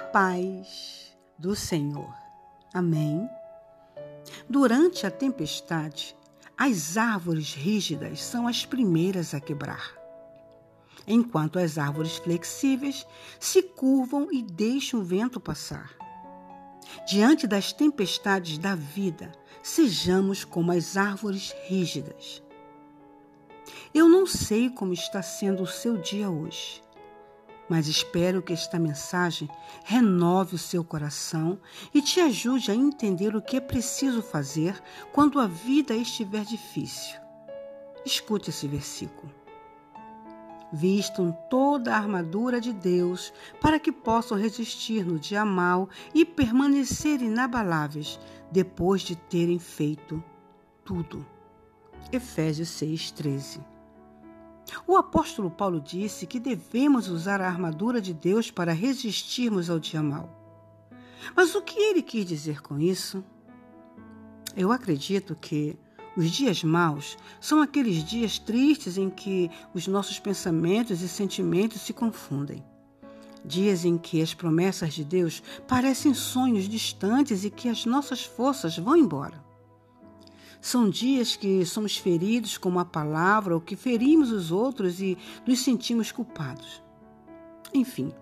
Paz do Senhor. Amém. Durante a tempestade, as árvores rígidas são as primeiras a quebrar, enquanto as árvores flexíveis se curvam e deixam o vento passar. Diante das tempestades da vida, sejamos como as árvores rígidas. Eu não sei como está sendo o seu dia hoje, mas espero que esta mensagem renove o seu coração e te ajude a entender o que é preciso fazer quando a vida estiver difícil. Escute esse versículo. Vistam toda a armadura de Deus para que possam resistir no dia mal e permanecer inabaláveis depois de terem feito tudo. Efésios 6:13. O apóstolo Paulo disse que devemos usar a armadura de Deus para resistirmos ao dia mal. Mas o que ele quis dizer com isso? Eu acredito que os dias maus são aqueles dias tristes em que os nossos pensamentos e sentimentos se confundem. Dias em que as promessas de Deus parecem sonhos distantes e que as nossas forças vão embora. São dias que somos feridos com uma palavra ou que ferimos os outros e nos sentimos culpados. Enfim,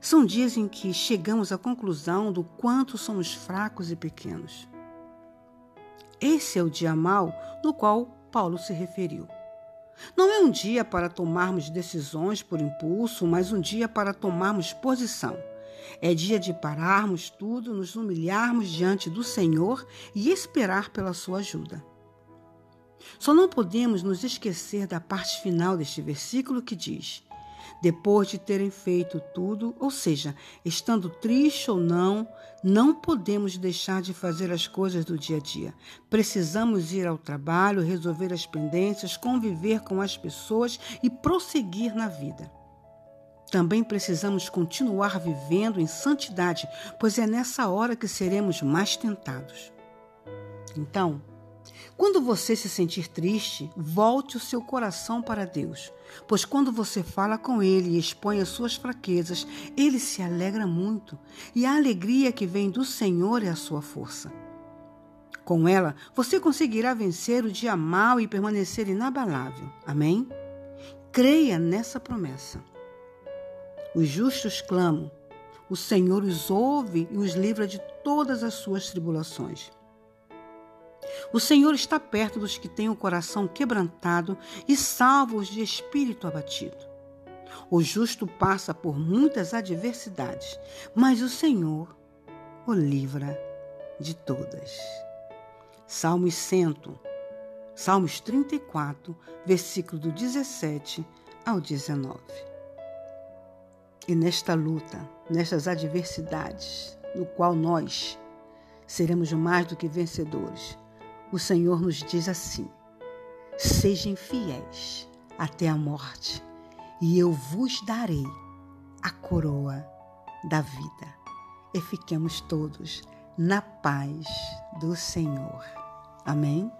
são dias em que chegamos à conclusão do quanto somos fracos e pequenos. Esse é o dia mau no qual Paulo se referiu. Não é um dia para tomarmos decisões por impulso, mas um dia para tomarmos posição é dia de pararmos tudo, nos humilharmos diante do Senhor e esperar pela sua ajuda. Só não podemos nos esquecer da parte final deste versículo que diz: depois de terem feito tudo, ou seja, estando triste ou não, não podemos deixar de fazer as coisas do dia a dia. Precisamos ir ao trabalho, resolver as pendências, conviver com as pessoas e prosseguir na vida. Também precisamos continuar vivendo em santidade, pois é nessa hora que seremos mais tentados. Então, quando você se sentir triste, volte o seu coração para Deus, pois quando você fala com Ele e expõe as suas fraquezas, Ele se alegra muito, e a alegria que vem do Senhor é a sua força. Com ela, você conseguirá vencer o dia mau e permanecer inabalável. Amém? Creia nessa promessa. Os justos clamam, o Senhor os ouve e os livra de todas as suas tribulações. O Senhor está perto dos que têm o coração quebrantado e salva-os de espírito abatido. O justo passa por muitas adversidades, mas o Senhor o livra de todas. Salmos 100, Salmos 34, versículo do 17 ao 19. E nesta luta, nestas adversidades, no qual nós seremos mais do que vencedores, o Senhor nos diz assim: Sejam fiéis até a morte, e eu vos darei a coroa da vida. E fiquemos todos na paz do Senhor. Amém?